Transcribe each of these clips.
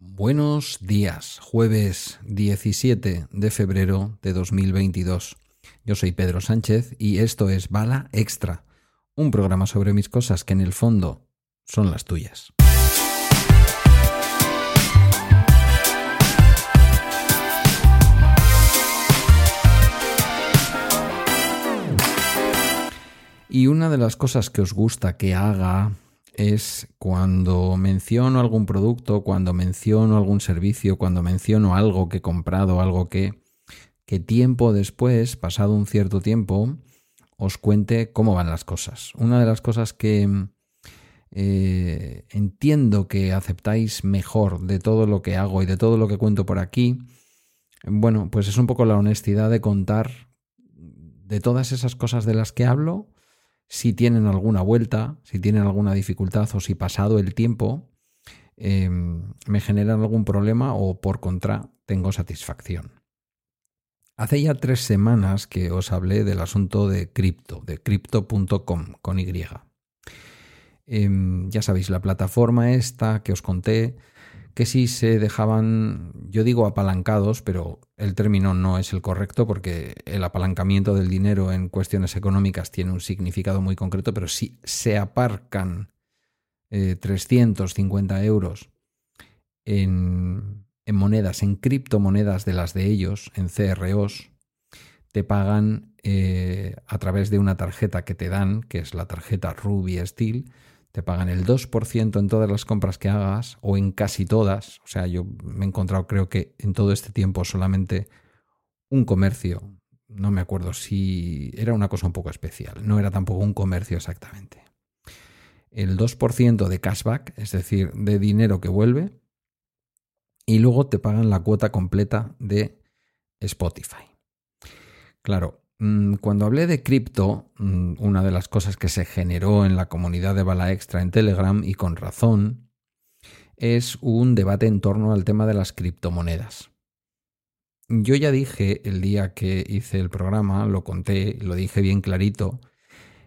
Buenos días, jueves 17 de febrero de 2022. Yo soy Pedro Sánchez y esto es Bala Extra, un programa sobre mis cosas que en el fondo son las tuyas. Y una de las cosas que os gusta que haga es cuando menciono algún producto, cuando menciono algún servicio, cuando menciono algo que he comprado, algo que, que tiempo después, pasado un cierto tiempo, os cuente cómo van las cosas. Una de las cosas que eh, entiendo que aceptáis mejor de todo lo que hago y de todo lo que cuento por aquí, bueno, pues es un poco la honestidad de contar de todas esas cosas de las que hablo, si tienen alguna vuelta, si tienen alguna dificultad o si pasado el tiempo em, me generan algún problema o por contra tengo satisfacción. Hace ya tres semanas que os hablé del asunto de cripto, de crypto.com con Y. Em, ya sabéis, la plataforma esta que os conté que si se dejaban, yo digo apalancados, pero el término no es el correcto porque el apalancamiento del dinero en cuestiones económicas tiene un significado muy concreto, pero si se aparcan 350 eh, euros en, monedas, en criptomonedas de las de ellos, en CROs, te pagan eh, a través de una tarjeta que te dan, que es la tarjeta Ruby Steel, te pagan el 2% en todas las compras que hagas o en casi todas. O sea, yo me he encontrado creo que en todo este tiempo solamente un comercio, no me acuerdo si era una cosa un poco especial, no era tampoco un comercio exactamente. El 2% de cashback, es decir, de dinero que vuelve, y luego te pagan la cuota completa de Spotify. Claro, cuando hablé de cripto, mm, una de las cosas que se generó en la comunidad de Bala Extra en Telegram, y con razón, es un debate en torno al tema de las criptomonedas. Yo ya dije el día que hice el programa, lo conté, lo dije bien clarito,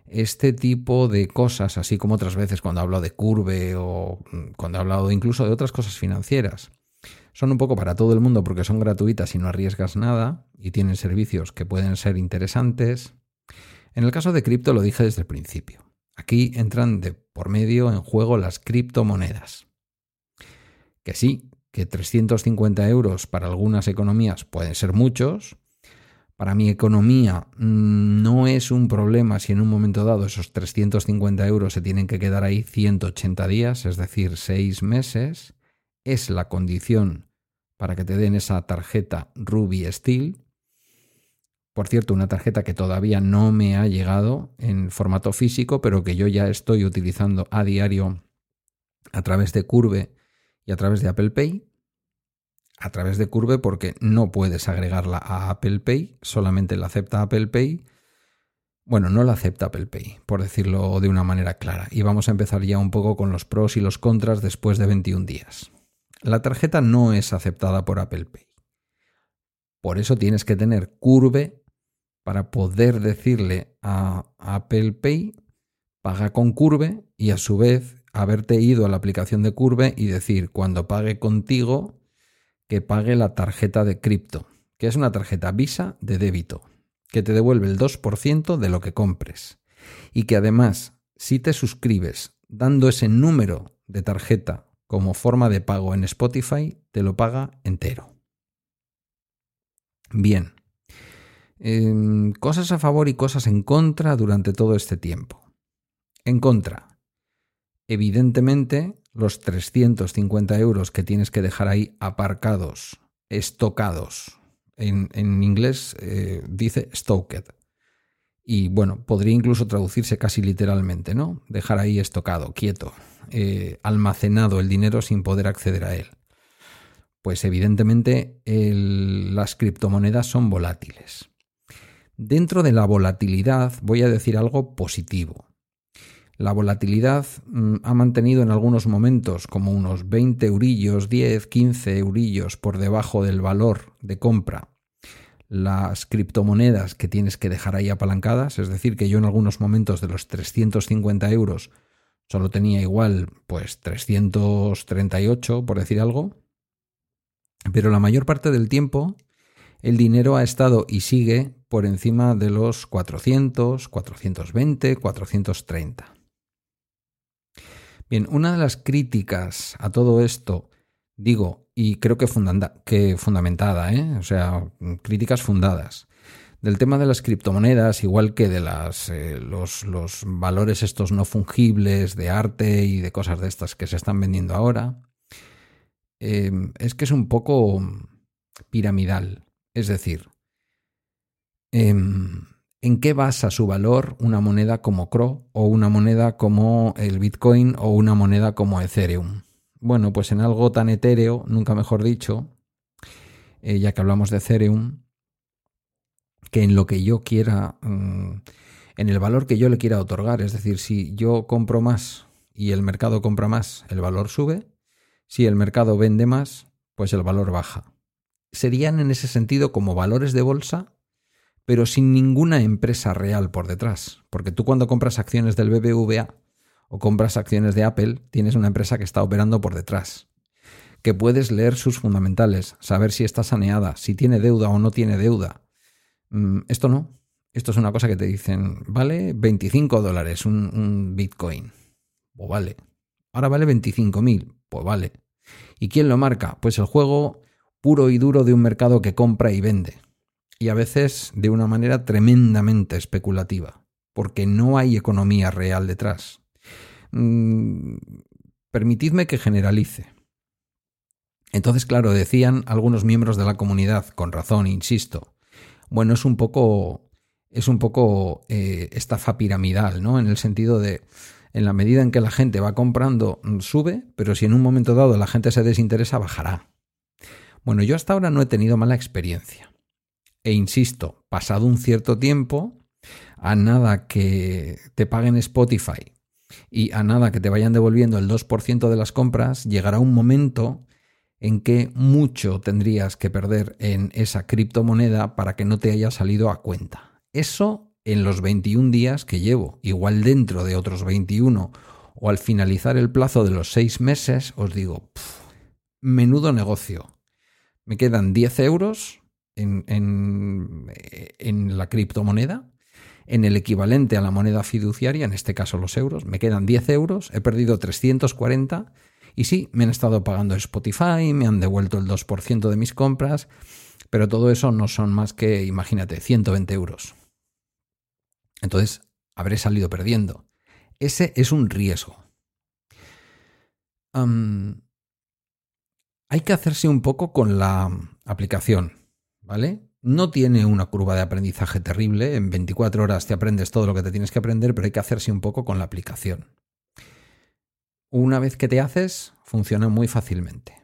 este tipo de cosas, así como otras veces cuando hablo de curve o mm, cuando he hablado incluso de otras cosas financieras, son un poco para todo el mundo porque son gratuitas y no arriesgas nada y tienen servicios que pueden ser interesantes. En el caso de cripto lo dije desde el principio. Aquí entran de por medio en juego las criptomonedas. Que sí, que 350 euros para algunas economías pueden ser muchos. Para mi economía mm, no es un problema si en un momento dado esos 350 euros se tienen que quedar ahí 180 días, es decir, 6 meses es la condición para que te den esa tarjeta Ruby Steel. Por cierto, una tarjeta que todavía no me ha llegado en formato físico, pero que yo ya estoy utilizando a diario a través de Curve y a través de Apple Pay. A través de Curve porque no puedes agregarla a Apple Pay, solamente la acepta Apple Pay. Bueno, no la acepta Apple Pay, por decirlo de una manera clara. Y vamos a empezar ya un poco con los pros y los contras después de 21 días. La tarjeta no es aceptada por Apple Pay. Por eso tienes que tener Curve para poder decirle a Apple Pay paga con Curve y a su vez haberte ido a la aplicación de Curve y decir cuando pague contigo que pague la tarjeta de cripto, que es una tarjeta Visa de débito, que te devuelve el 2% de lo que compres y que además si te suscribes dando ese número de tarjeta como forma de pago en Spotify, te lo paga entero. Bien. Em, cosas a favor y cosas en contra durante todo este tiempo. En contra. Evidentemente, los 350 euros que tienes que dejar ahí aparcados, estocados. En, inglés eh, dice stoked. Y bueno, podría incluso traducirse casi literalmente, ¿no? Dejar ahí estocado, quieto, eh, almacenado el dinero sin poder acceder a él. Pues evidentemente las criptomonedas son volátiles. Dentro de la volatilidad voy a decir algo positivo. La volatilidad mm, ha mantenido en algunos momentos como unos 20 eurillos, 10, 15 eurillos por debajo del valor de compra las criptomonedas que tienes que dejar ahí apalancadas, es decir, que yo en algunos momentos de los 350 euros solo tenía igual pues 338, por decir algo, Pero la mayor parte del tiempo el dinero ha estado y sigue por encima de los 400, 420, 430. Bien, una de las críticas a todo esto, digo, y creo que, que fundamentada, ¿eh? o sea, críticas fundadas, del tema de las criptomonedas, igual que de las, eh, los, valores estos no fungibles de arte y de cosas de estas que se están vendiendo ahora, eh, es que es un poco piramidal. Es decir, em, ¿en qué basa su valor una moneda como CRO o una moneda como el Bitcoin o una moneda como Ethereum? Bueno, pues en algo tan etéreo, nunca mejor dicho, eh, ya que hablamos de Ethereum, que en lo que yo quiera, mm, en el valor que yo le quiera otorgar. Es decir, si yo compro más y el mercado compra más, el valor sube. Si el mercado vende más, pues el valor baja. Serían en ese sentido como valores de bolsa, pero sin ninguna empresa real por detrás. Porque tú cuando compras acciones del BBVA o compras acciones de Apple, tienes una empresa que está operando por detrás que puedes leer sus fundamentales, saber si está saneada, si tiene deuda o no tiene deuda, Mm, esto no. Esto es una cosa que te dicen, vale 25 dólares un, Bitcoin. Pues vale. Ahora vale 25.000. Pues vale. ¿Y quién lo marca? Pues el juego puro y duro de un mercado que compra y vende. Y a veces de una manera tremendamente especulativa, porque no hay economía real detrás. Mm, permitidme que generalice. Entonces, claro, decían algunos miembros de la comunidad, con razón, insisto, bueno, es un poco, es un poco eh, estafa piramidal, ¿no? En el sentido de, en la medida en que la gente va comprando, mm, sube, pero si en un momento dado la gente se desinteresa, bajará. Bueno, yo hasta ahora no he tenido mala experiencia. E insisto, pasado un cierto tiempo, a nada que te paguen Spotify y a nada que te vayan devolviendo el 2% de las compras, llegará un momento en qué mucho tendrías que perder en esa criptomoneda para que no te haya salido a cuenta. Eso en los 21 días que llevo. Igual dentro de otros 21 o al finalizar el plazo de los 6 meses, os digo, menudo negocio. Me quedan 10 euros en, en la criptomoneda, en el equivalente a la moneda fiduciaria, en este caso los euros, me quedan 10 euros, he perdido 340 y sí, me han estado pagando Spotify, me han devuelto el 2% de mis compras, pero todo eso no son más que, imagínate, 120 euros. Entonces, habré salido perdiendo. Ese es un riesgo. hay que hacerse un poco con la aplicación, ¿vale? No tiene una curva de aprendizaje terrible, en 24 horas te aprendes todo lo que te tienes que aprender, pero hay que hacerse un poco con la aplicación. Una vez que te haces, funciona muy fácilmente.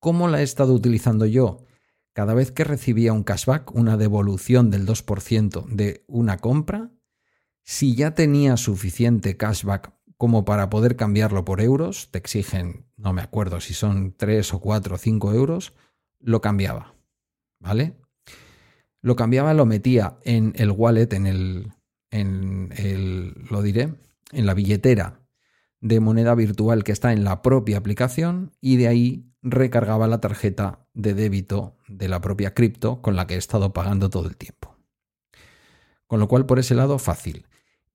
¿Cómo la he estado utilizando yo? Cada vez que recibía un cashback, una devolución del 2% de una compra, si ya tenía suficiente cashback como para poder cambiarlo por euros, te exigen, no me acuerdo si son 3 o 4 o 5 euros, lo cambiaba. ¿Vale? Lo cambiaba, lo metía en el wallet, en el, en el, lo diré, en la billetera de moneda virtual que está en la propia aplicación y de ahí recargaba la tarjeta de débito de la propia cripto con la que he estado pagando todo el tiempo. Con lo cual, por ese lado, fácil.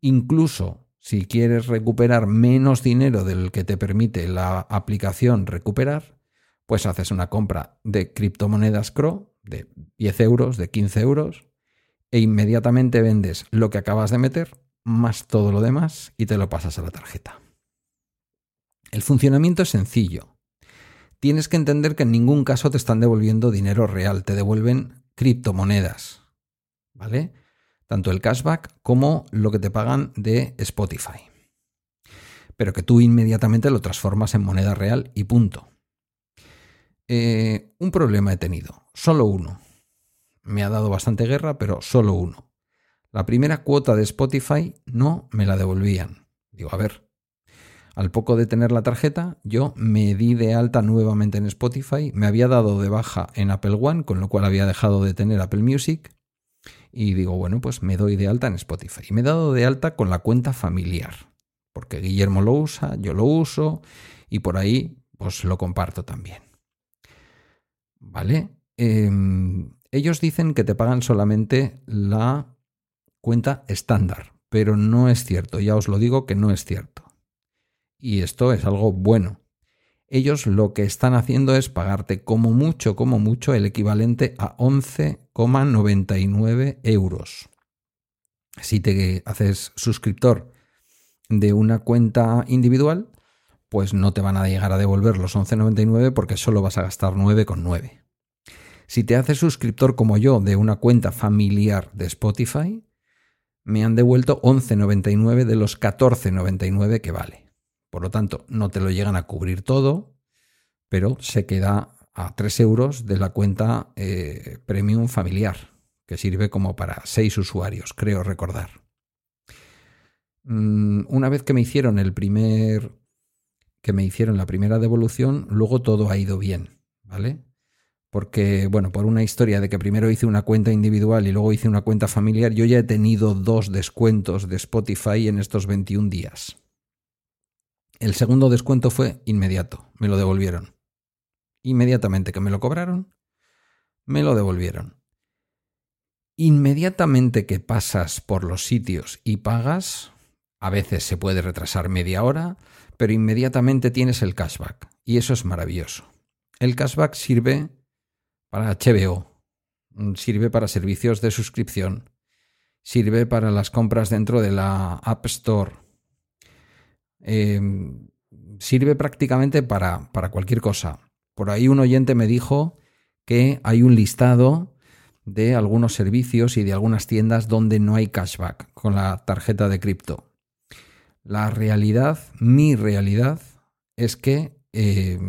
Incluso si quieres recuperar menos dinero del que te permite la aplicación recuperar, pues haces una compra de criptomonedas CRO de 10 euros, de 15 euros, e inmediatamente vendes lo que acabas de meter, más todo lo demás, y te lo pasas a la tarjeta. El funcionamiento es sencillo. Tienes que entender que en ningún caso te están devolviendo dinero real, te devuelven criptomonedas. ¿Vale? Tanto el cashback como lo que te pagan de Spotify. Pero que tú inmediatamente lo transformas en moneda real y punto. Eh, un problema he tenido, solo uno. Me ha dado bastante guerra, pero solo uno. La primera cuota de Spotify no me la devolvían. Digo, a ver, al poco de tener la tarjeta, yo me di de alta nuevamente en Spotify, me había dado de baja en Apple One, con lo cual había dejado de tener Apple Music, y digo, bueno, pues me doy de alta en Spotify. Y me he dado de alta con la cuenta familiar, porque Guillermo lo usa, yo lo uso, y por ahí pues lo comparto también. ¿Vale? Em, ellos dicen que te pagan solamente la cuenta estándar, pero no es cierto, ya os lo digo que no es cierto. Y esto es algo bueno. Ellos lo que están haciendo es pagarte como mucho, como mucho, el equivalente a 11,99 euros. Si te haces suscriptor de una cuenta individual, pues no te van a llegar a devolver los 11,99 porque solo vas a gastar 9,9. Si te haces suscriptor como yo de una cuenta familiar de Spotify, me han devuelto 11,99 de los 14,99 que vale. Por lo tanto, no te lo llegan a cubrir todo, pero se queda a 3 euros de la cuenta eh, premium familiar, que sirve como para 6 usuarios, creo recordar. Mm, una vez que me hicieron el primer que me hicieron la primera devolución, luego todo ha ido bien, ¿vale? Porque, bueno, por una historia de que primero hice una cuenta individual y luego hice una cuenta familiar, yo ya he tenido dos descuentos de Spotify en estos 21 días. El segundo descuento fue inmediato, me lo devolvieron. Inmediatamente que me lo cobraron, me lo devolvieron. Inmediatamente que pasas por los sitios y pagas, a veces se puede retrasar media hora, pero inmediatamente tienes el cashback. Y eso es maravilloso. El cashback sirve para HBO, mm, sirve para servicios de suscripción, sirve para las compras dentro de la App Store, em, sirve prácticamente para, para cualquier cosa. Por ahí un oyente me dijo que hay un listado de algunos servicios y de algunas tiendas donde no hay cashback con la tarjeta de cripto. La realidad, mi realidad, es que eh,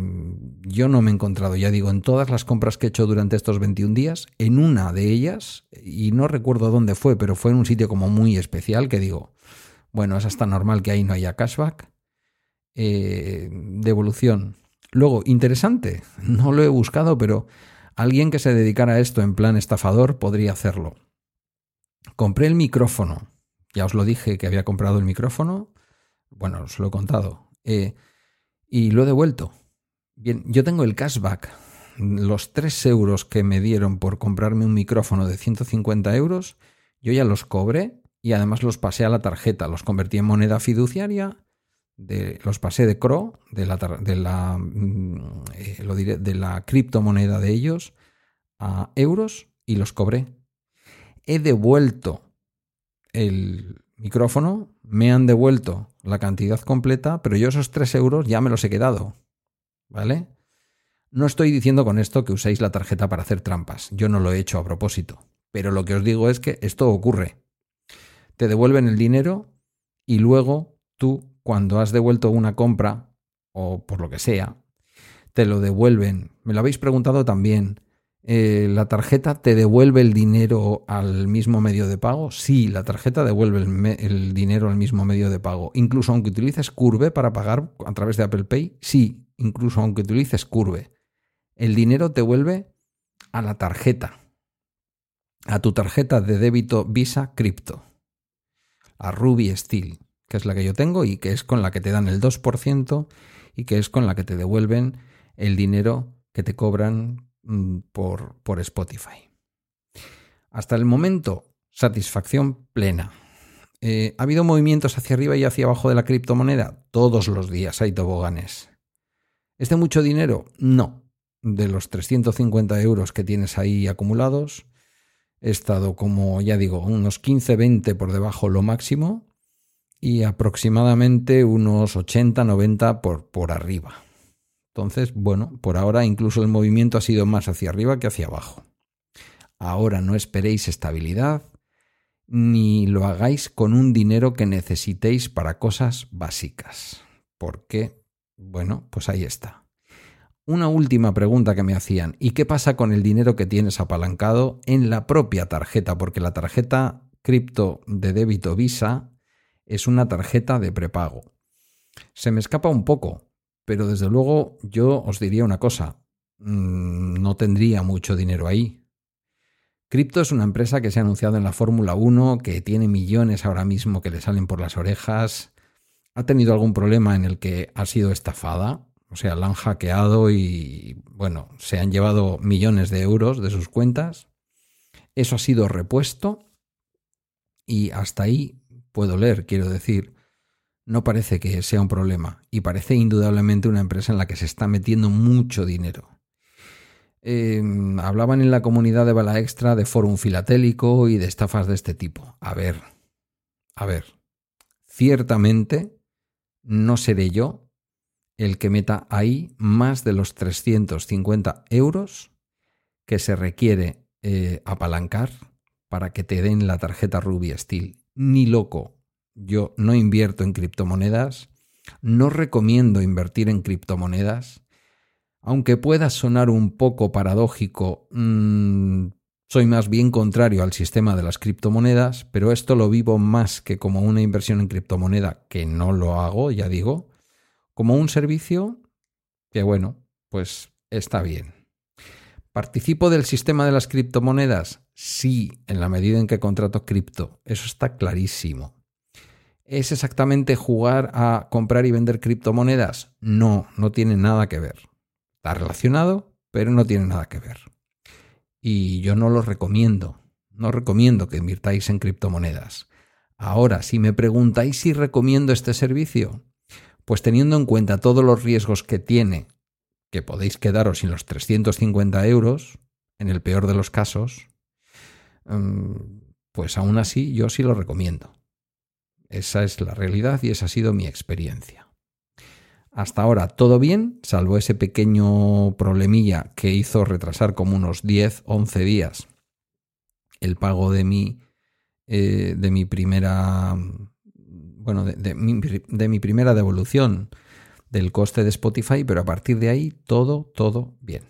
yo no me he encontrado, ya digo, en todas las compras que he hecho durante estos 21 días, en una de ellas, y no recuerdo dónde fue, pero fue en un sitio como muy especial que digo, bueno, es hasta normal que ahí no haya cashback. Eh, devolución. Luego, interesante, no lo he buscado, pero alguien que se dedicara a esto en plan estafador podría hacerlo. Compré el micrófono. Ya os lo dije que había comprado el micrófono. Bueno, os lo he contado. Eh, y lo he devuelto. Bien, yo tengo el cashback. Los 3 euros que me dieron por comprarme un micrófono de 150 euros, yo ya los cobré y además los pasé a la tarjeta. Los convertí en moneda fiduciaria, los pasé de CRO, de la, de la, mm, eh, de la criptomoneda de ellos, a euros y los cobré. He devuelto el micrófono, me han devuelto la cantidad completa, pero yo esos 3 euros ya me los he quedado. ¿Vale? No estoy diciendo con esto que uséis la tarjeta para hacer trampas. Yo no lo he hecho a propósito. Pero lo que os digo es que esto ocurre. Te devuelven el dinero y luego tú, cuando has devuelto una compra, o por lo que sea, te lo devuelven. Me lo habéis preguntado también. Eh, ¿La tarjeta te devuelve el dinero al mismo medio de pago? Sí, la tarjeta devuelve el, dinero al mismo medio de pago. Incluso aunque utilices Curve para pagar a través de Apple Pay, sí, incluso aunque utilices Curve. El dinero te vuelve a la tarjeta, a tu tarjeta de débito Visa Crypto, a Ruby Steel, que es la que yo tengo y que es con la que te dan el 2% y que es con la que te devuelven el dinero que te cobran por, por Spotify. Hasta el momento, satisfacción plena. Eh, ¿Ha habido movimientos hacia arriba y hacia abajo de la criptomoneda? Todos los días hay toboganes. ¿Es de mucho dinero? No. De los 350 euros que tienes ahí acumulados, he estado como, ya digo, unos 15-20 por debajo lo máximo y aproximadamente unos 80-90 por, por arriba. Entonces, bueno, por ahora incluso el movimiento ha sido más hacia arriba que hacia abajo. Ahora no esperéis estabilidad ni lo hagáis con un dinero que necesitéis para cosas básicas. Porque, bueno, pues ahí está. Una última pregunta que me hacían, ¿y qué pasa con el dinero que tienes apalancado en la propia tarjeta? Porque la tarjeta cripto de débito Visa es una tarjeta de prepago. Se me escapa un poco, pero desde luego yo os diría una cosa, mm, no tendría mucho dinero ahí. Crypto es una empresa que se ha anunciado en la Fórmula 1, que tiene millones ahora mismo que le salen por las orejas. ¿Ha tenido algún problema en el que ha sido estafada? O sea, la han hackeado y, bueno, se han llevado millones de euros de sus cuentas. Eso ha sido repuesto y hasta ahí puedo leer, quiero decir, no parece que sea un problema y parece indudablemente una empresa en la que se está metiendo mucho dinero. Em, hablaban en la comunidad de Bala Extra de forum filatélico y de estafas de este tipo. A ver, a ver, ciertamente no seré yo el que meta ahí más de los 350 euros que se requiere eh, apalancar para que te den la tarjeta Ruby Steel. Ni loco. Yo no invierto en criptomonedas, no recomiendo invertir en criptomonedas. Aunque pueda sonar un poco paradójico, mm, soy más bien contrario al sistema de las criptomonedas, pero esto lo vivo más que como una inversión en criptomoneda, que no lo hago, ya digo, como un servicio que bueno, pues está bien. ¿Participo del sistema de las criptomonedas? Sí, en la medida en que contrato cripto. Eso está clarísimo. ¿Es exactamente jugar a comprar y vender criptomonedas? No, no tiene nada que ver. Está relacionado, pero no tiene nada que ver y yo no lo recomiendo. No recomiendo que invirtáis en criptomonedas. Ahora, si me preguntáis si recomiendo este servicio, pues teniendo en cuenta todos los riesgos que tiene, que podéis quedaros sin los 350 euros, en el peor de los casos, mm, pues aún así yo sí lo recomiendo. Esa es la realidad y esa ha sido mi experiencia. Hasta ahora todo bien, salvo ese pequeño problemilla que hizo retrasar como unos 10, 11 días el pago de mi, eh, de mi primera, bueno, de, mi, de mi primera devolución del coste de Spotify, pero a partir de ahí todo, todo bien.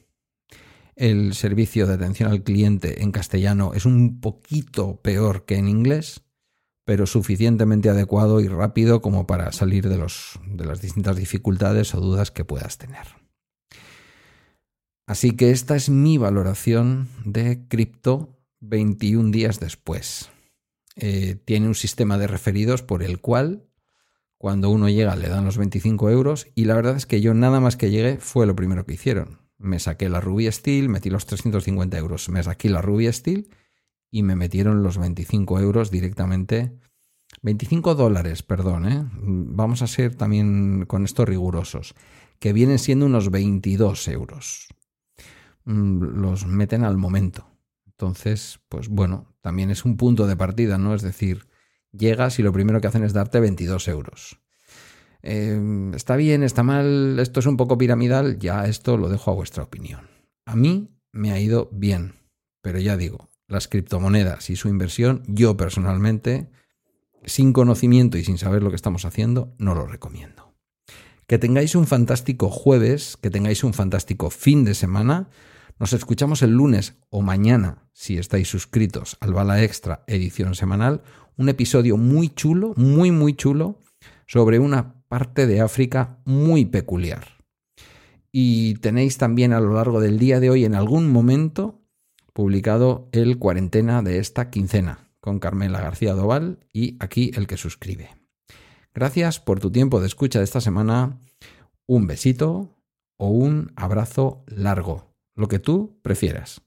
El servicio de atención al cliente en castellano es un poquito peor que en inglés, pero suficientemente adecuado y rápido como para salir de, los, de las distintas dificultades o dudas que puedas tener. Así que esta es mi valoración de cripto 21 días después. Eh, tiene un sistema de referidos por el cual cuando uno llega le dan los 25 euros y la verdad es que yo nada más que llegué fue lo primero que hicieron. Me saqué la Ruby Steel, metí los 350 euros, me saqué la Ruby Steel y me metieron los 25 euros directamente. 25 dólares, perdón, ¿eh? vamos a ser también con esto rigurosos, que vienen siendo unos 22 euros. Mm, los meten al momento. Entonces, pues bueno, también es un punto de partida, ¿no? Es decir, llegas y lo primero que hacen es darte 22 euros. Em, está bien, está mal, esto es un poco piramidal, ya esto lo dejo a vuestra opinión. A mí me ha ido bien, pero ya digo, las criptomonedas y su inversión, yo personalmente, sin conocimiento y sin saber lo que estamos haciendo, no lo recomiendo. Que tengáis un fantástico jueves, que tengáis un fantástico fin de semana. Nos escuchamos el lunes o mañana, si estáis suscritos al Bala Extra edición semanal, un episodio muy chulo, muy, muy chulo, sobre una parte de África muy peculiar. Y tenéis también a lo largo del día de hoy en algún momento publicado el cuarentena de esta quincena con Carmela García Doval y aquí el que suscribe. Gracias por tu tiempo de escucha de esta semana. Un besito o un abrazo largo, lo que tú prefieras.